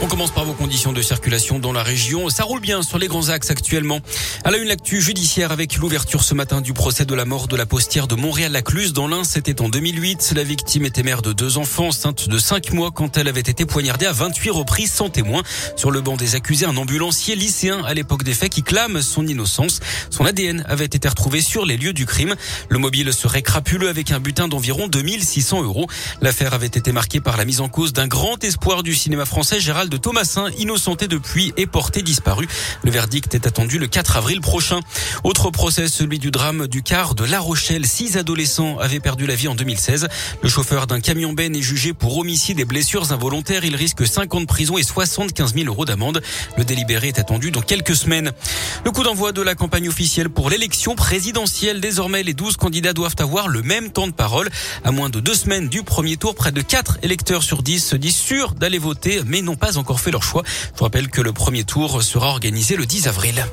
On commence par vos conditions de circulation dans la région. Ça roule bien sur les grands axes actuellement. À la une, l'actu judiciaire avec l'ouverture ce matin du procès de la mort de la postière de Montréal-Lacluse. Dans l'un, c'était en 2008. La victime était mère de deux enfants, enceinte de cinq mois quand elle avait été poignardée à 28 reprises sans témoin. Sur le banc des accusés, un ambulancier lycéen à l'époque des faits qui clame son innocence. Son ADN avait été retrouvé sur les lieux du crime. Le mobile serait crapuleux avec un butin d'environ 2600 euros. L'affaire avait été marquée par la mise en cause d'un grand espoir du cinéma français, Gérald de Thomasin, innocenté depuis et porté disparu. Le verdict est attendu le 4 avril prochain. Autre procès, celui du drame du car de La Rochelle. Six adolescents avaient perdu la vie en 2016. Le chauffeur d'un camion Ben est jugé pour homicide et blessures involontaires. Il risque 5 ans de prison et 75 000 euros d'amende. Le délibéré est attendu dans quelques semaines. Le coup d'envoi de la campagne officielle pour l'élection présidentielle. Désormais, les 12 candidats doivent avoir le même temps de parole. À moins de deux semaines du premier tour, près de 4 électeurs sur 10 se disent sûrs d'aller voter, mais n'ont pas encore fait leur choix. Je rappelle que le premier tour sera organisé le 10 avril.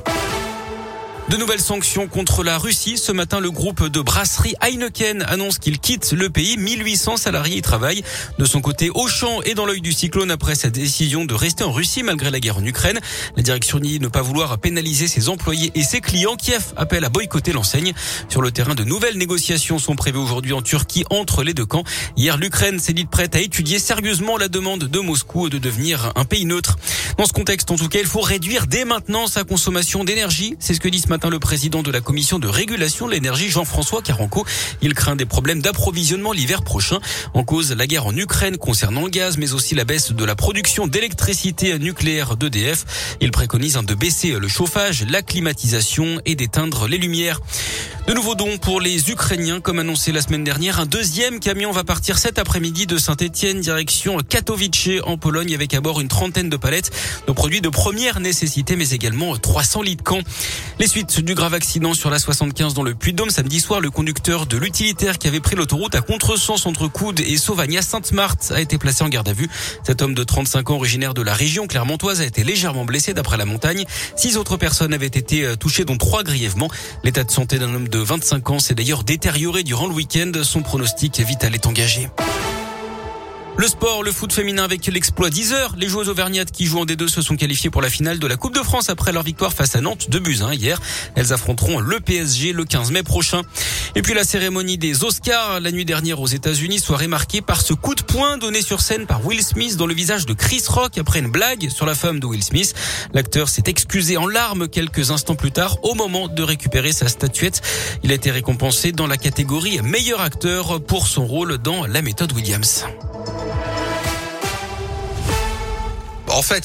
De nouvelles sanctions contre la Russie. Ce matin, le groupe de brasserie Heineken annonce qu'il quitte le pays. 1800 salariés y travaillent. De son côté, Auchan est dans l'œil du cyclone après sa décision de rester en Russie malgré la guerre en Ukraine. La direction nie ne pas vouloir pénaliser ses employés et ses clients. Kiev appelle à boycotter l'enseigne. Sur le terrain, de nouvelles négociations sont prévues aujourd'hui en Turquie entre les deux camps. Hier, l'Ukraine s'est dite prête à étudier sérieusement la demande de Moscou de devenir un pays neutre. Dans ce contexte, en tout cas, il faut réduire dès maintenant sa consommation d'énergie. C'est ce que dit ce matin le président de la commission de régulation de l'énergie, Jean-François Caranco. Il craint des problèmes d'approvisionnement l'hiver prochain. En cause, la guerre en Ukraine concernant le gaz, mais aussi la baisse de la production d'électricité nucléaire d'EDF. Il préconise de baisser le chauffage, la climatisation et d'éteindre les lumières. De nouveaux dons pour les Ukrainiens, comme annoncé la semaine dernière. Un deuxième camion va partir cet après-midi de Saint-Etienne, direction Katowice en Pologne, avec à bord une trentaine de palettes de produits de première nécessité, mais également 300 litres camp. Les suites du grave accident sur la 75 dans le Puy-de-Dôme samedi soir, le conducteur de l'utilitaire qui avait pris l'autoroute à contresens entre Coude et Sauvagna Sainte-Marthe a été placé en garde à vue. Cet homme de 35 ans originaire de la région clermontoise a été légèrement blessé d'après la montagne. Six autres personnes avaient été euh, touchées, dont trois grièvement. L'état de santé d'un homme de 25 ans s'est d'ailleurs détérioré durant le week-end. Son pronostic vital est engagé. Le sport, le foot féminin avec l'exploit 10 heures. Les joueuses auvergnates qui jouent en D2 se sont qualifiées pour la finale de la Coupe de France après leur victoire face à Nantes de buts hier. Elles affronteront le PSG le 15 mai prochain. Et puis la cérémonie des Oscars la nuit dernière aux États-Unis soirée marquée par ce coup de poing donné sur scène par Will Smith dans le visage de Chris Rock après une blague sur la femme de Will Smith. L'acteur s'est excusé en larmes quelques instants plus tard au moment de récupérer sa statuette. Il a été récompensé dans la catégorie meilleur acteur pour son rôle dans La méthode Williams. En fait,